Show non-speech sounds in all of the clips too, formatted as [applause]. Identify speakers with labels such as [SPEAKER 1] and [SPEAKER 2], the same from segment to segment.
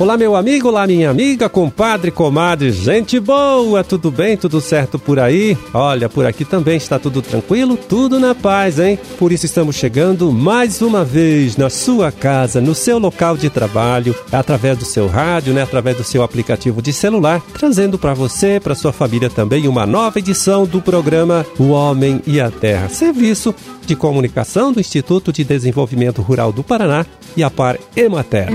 [SPEAKER 1] Olá, meu amigo, olá, minha amiga, compadre, comadre, gente boa, tudo bem, tudo certo por aí? Olha, por aqui também está tudo tranquilo, tudo na paz, hein? Por isso estamos chegando mais uma vez na sua casa, no seu local de trabalho, através do seu rádio, né, através do seu aplicativo de celular, trazendo para você, para sua família também, uma nova edição do programa O Homem e a Terra, serviço de comunicação do Instituto de Desenvolvimento Rural do Paraná e a Par Emater.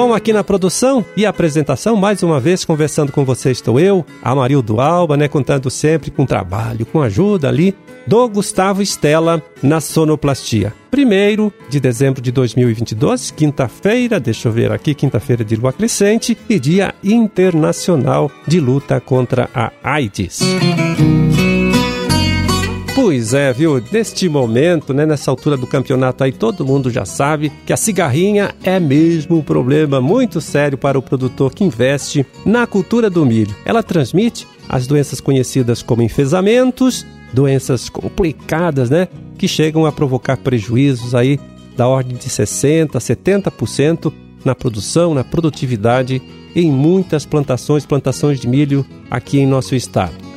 [SPEAKER 1] Bom, aqui na produção e apresentação, mais uma vez conversando com você estou eu, Amarildo Alba, né, contando sempre com trabalho, com ajuda ali do Gustavo Estela na sonoplastia. Primeiro de dezembro de 2022, quinta-feira, deixa eu ver aqui, quinta-feira de lua crescente e Dia Internacional de Luta contra a AIDS. Pois é, viu? Neste momento, né, nessa altura do campeonato aí, todo mundo já sabe que a cigarrinha é mesmo um problema muito sério para o produtor que investe na cultura do milho. Ela transmite as doenças conhecidas como enfesamentos, doenças complicadas, né, que chegam a provocar prejuízos aí da ordem de 60, 70% na produção, na produtividade em muitas plantações, plantações de milho aqui em nosso estado.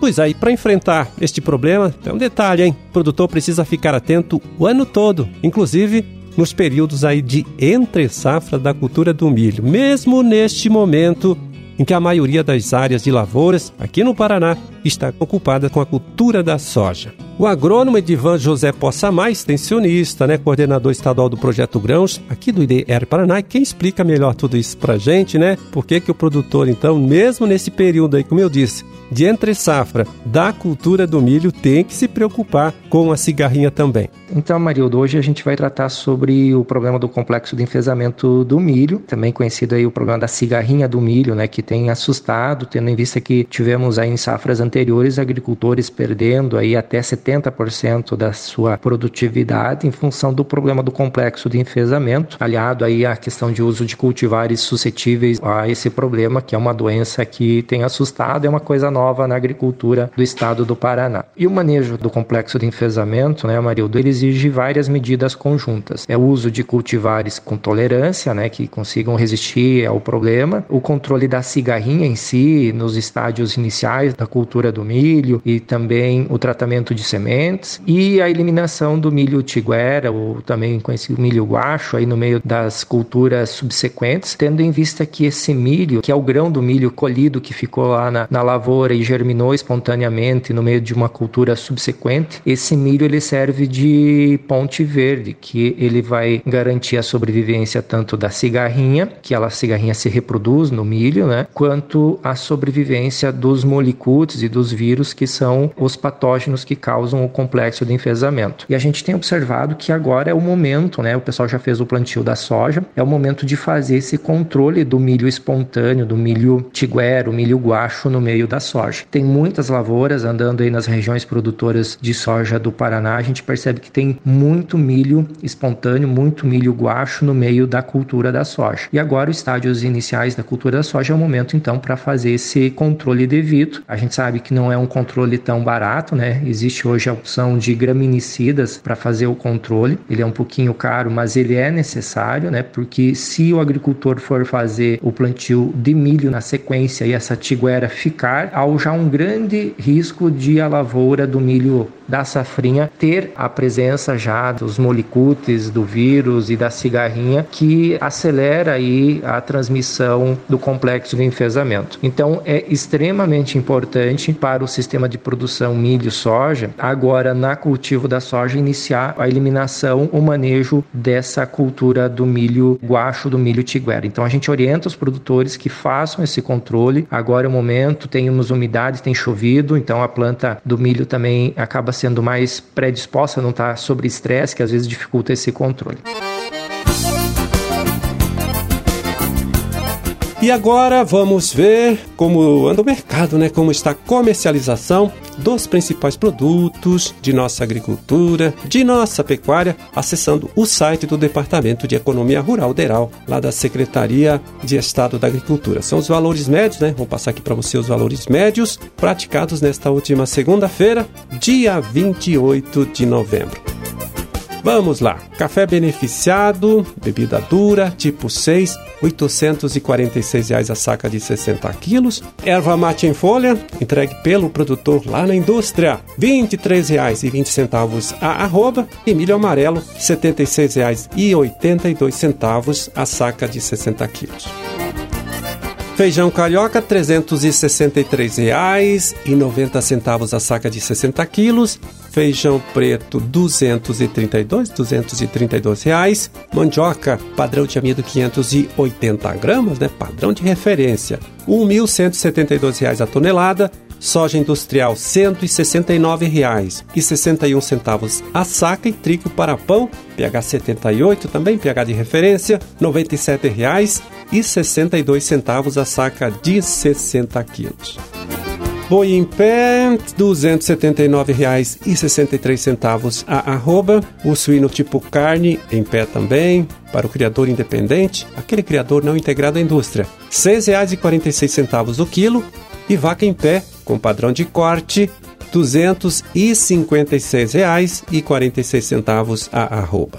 [SPEAKER 1] Pois aí, para enfrentar este problema, tem um detalhe, hein? O produtor precisa ficar atento o ano todo, inclusive nos períodos aí de entre safra da cultura do milho, mesmo neste momento em que a maioria das áreas de lavouras aqui no Paraná está ocupada com a cultura da soja. O agrônomo Edivan José Possamá, extensionista, né, coordenador estadual do Projeto Grãos, aqui do IDR Paraná, quem explica melhor tudo isso pra gente, né? Por que, que o produtor, então, mesmo nesse período aí, como eu disse, de entre safra da cultura do milho tem que se preocupar com a cigarrinha também.
[SPEAKER 2] Então, Marildo, hoje a gente vai tratar sobre o problema do complexo de enfesamento do milho, também conhecido aí o problema da cigarrinha do milho, né, que tem assustado, tendo em vista que tivemos aí em safras anteriores agricultores perdendo aí até 70% da sua produtividade em função do problema do complexo de enfesamento, aliado aí à questão de uso de cultivares suscetíveis a esse problema, que é uma doença que tem assustado, é uma coisa nova nova na agricultura do estado do Paraná. E o manejo do complexo de enfesamento, né, Marildo, ele exige várias medidas conjuntas. É o uso de cultivares com tolerância, né, que consigam resistir ao problema, o controle da cigarrinha em si, nos estádios iniciais da cultura do milho e também o tratamento de sementes e a eliminação do milho tiguera, ou também conhecido milho guacho, aí no meio das culturas subsequentes, tendo em vista que esse milho, que é o grão do milho colhido que ficou lá na, na lavoura e germinou espontaneamente no meio de uma cultura subsequente, esse milho ele serve de ponte verde, que ele vai garantir a sobrevivência tanto da cigarrinha, que ela a cigarrinha se reproduz no milho, né, quanto a sobrevivência dos molicutes e dos vírus que são os patógenos que causam o complexo de enfesamento. E a gente tem observado que agora é o momento, né, o pessoal já fez o plantio da soja, é o momento de fazer esse controle do milho espontâneo, do milho tiguero, milho guacho no meio da soja. Tem muitas lavouras andando aí nas regiões produtoras de soja do Paraná. A gente percebe que tem muito milho espontâneo, muito milho guacho no meio da cultura da soja. E agora, os estádios iniciais da cultura da soja é o momento então para fazer esse controle devido. A gente sabe que não é um controle tão barato, né? Existe hoje a opção de graminicidas para fazer o controle. Ele é um pouquinho caro, mas ele é necessário, né? Porque se o agricultor for fazer o plantio de milho na sequência e essa tiguera ficar ao já um grande risco de a lavoura do milho da safrinha ter a presença já dos molicutes, do vírus e da cigarrinha que acelera aí a transmissão do complexo de enfesamento. Então é extremamente importante para o sistema de produção milho-soja, agora na cultivo da soja, iniciar a eliminação, o manejo dessa cultura do milho guacho, do milho tiguera. Então a gente orienta os produtores que façam esse controle. Agora é o momento, temos umidade, tem chovido, então a planta do milho também acaba sendo mais predisposta não estar sobre estresse, que às vezes dificulta esse controle.
[SPEAKER 1] E agora vamos ver como anda o mercado, né? Como está a comercialização dos principais produtos de nossa agricultura, de nossa pecuária, acessando o site do Departamento de Economia Rural DERAL, lá da Secretaria de Estado da Agricultura. São os valores médios, né? Vou passar aqui para você os valores médios praticados nesta última segunda-feira, dia 28 de novembro. Vamos lá. Café beneficiado, bebida dura, tipo 6, 846 reais a saca de 60 quilos. Erva mate em folha, entregue pelo produtor lá na indústria, R$ 23,20 a arroba. E milho amarelo, R$ 76,82 a saca de 60 quilos. Feijão carioca, R$ 363,90 a saca de 60 quilos. Feijão preto, R$ 232, 232 reais. Mandioca, padrão de amido 580 gramas, né? Padrão de referência, R$ 1.172 a tonelada. Soja industrial R$ 169,61 a saca e trigo para pão, pH 78 também, pH de referência, R$ 97,62 a saca de 60 quilos. Boi em pé, R$ 279,63 a arroba. O suíno tipo carne em pé também, para o criador independente, aquele criador não integrado à indústria, R$ 6,46 o quilo. E vaca em pé, com padrão de corte, R$ 256,46 a arroba.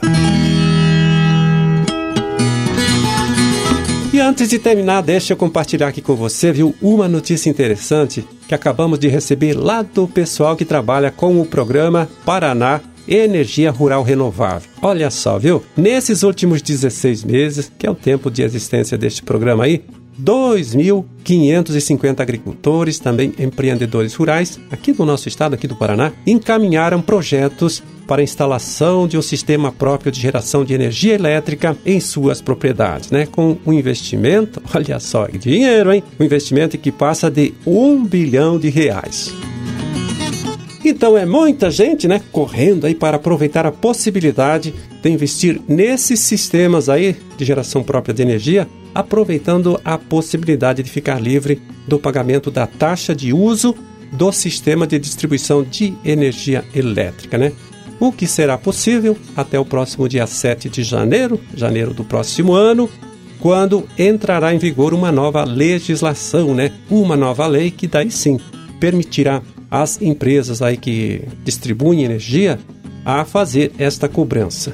[SPEAKER 1] E antes de terminar, deixa eu compartilhar aqui com você, viu, uma notícia interessante que acabamos de receber lá do pessoal que trabalha com o programa Paraná Energia Rural Renovável. Olha só, viu? Nesses últimos 16 meses, que é o tempo de existência deste programa aí, 2.550 agricultores, também empreendedores rurais, aqui do nosso estado, aqui do Paraná, encaminharam projetos para a instalação de um sistema próprio de geração de energia elétrica em suas propriedades, né? Com um investimento, [laughs] olha só, dinheiro, hein? Um investimento que passa de um bilhão de reais. Então é muita gente, né, correndo aí para aproveitar a possibilidade de investir nesses sistemas aí de geração própria de energia aproveitando a possibilidade de ficar livre do pagamento da taxa de uso do sistema de distribuição de energia elétrica, né? O que será possível até o próximo dia 7 de janeiro, janeiro do próximo ano, quando entrará em vigor uma nova legislação, né? Uma nova lei que daí sim permitirá às empresas aí que distribuem energia a fazer esta cobrança.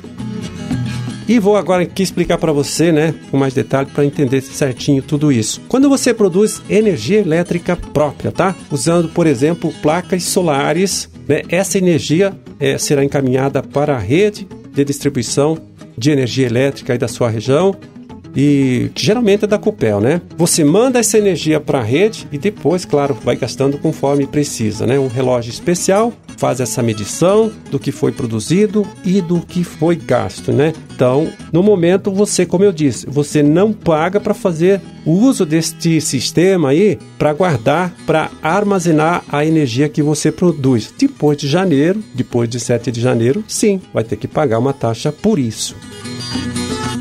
[SPEAKER 1] E vou agora aqui explicar para você, né, com mais detalhe para entender certinho tudo isso. Quando você produz energia elétrica própria, tá? Usando, por exemplo, placas solares, né, essa energia é, será encaminhada para a rede de distribuição de energia elétrica aí da sua região e que geralmente é da Copel, né? Você manda essa energia para a rede e depois, claro, vai gastando conforme precisa, né? Um relógio especial faz essa medição do que foi produzido e do que foi gasto, né? Então, no momento você, como eu disse, você não paga para fazer o uso deste sistema aí para guardar, para armazenar a energia que você produz. Depois de janeiro, depois de 7 de janeiro, sim, vai ter que pagar uma taxa por isso.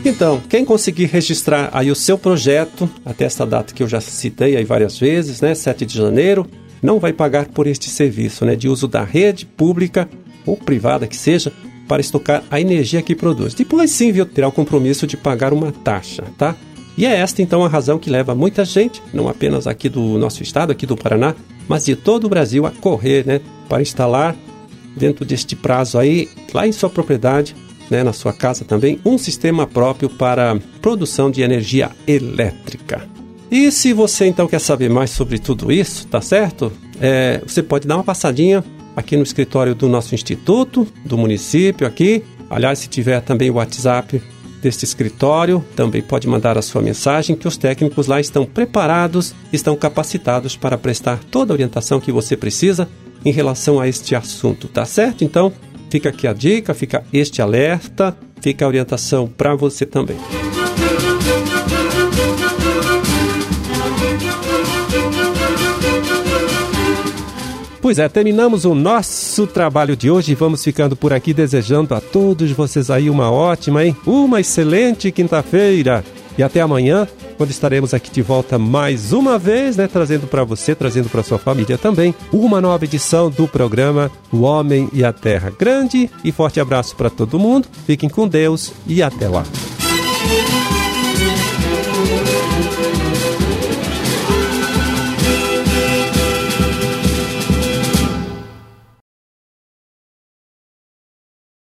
[SPEAKER 1] Então, quem conseguir registrar aí o seu projeto até essa data que eu já citei aí várias vezes, né, 7 de janeiro, não vai pagar por este serviço, né, de uso da rede pública ou privada que seja para estocar a energia que produz. Depois sim, viu, terá o compromisso de pagar uma taxa, tá? E é esta então a razão que leva muita gente, não apenas aqui do nosso estado, aqui do Paraná, mas de todo o Brasil a correr, né, para instalar dentro deste prazo aí, lá em sua propriedade, né, na sua casa também, um sistema próprio para produção de energia elétrica. E se você então quer saber mais sobre tudo isso, tá certo? É, você pode dar uma passadinha aqui no escritório do nosso instituto, do município aqui. Aliás, se tiver também o WhatsApp deste escritório, também pode mandar a sua mensagem que os técnicos lá estão preparados, estão capacitados para prestar toda a orientação que você precisa em relação a este assunto, tá certo? Então, Fica aqui a dica, fica este alerta, fica a orientação para você também. Pois é, terminamos o nosso trabalho de hoje e vamos ficando por aqui desejando a todos vocês aí uma ótima, hein? Uma excelente quinta-feira. E até amanhã, quando estaremos aqui de volta mais uma vez, né, trazendo para você, trazendo para sua família também, uma nova edição do programa O Homem e a Terra. Grande e forte abraço para todo mundo. Fiquem com Deus e até lá.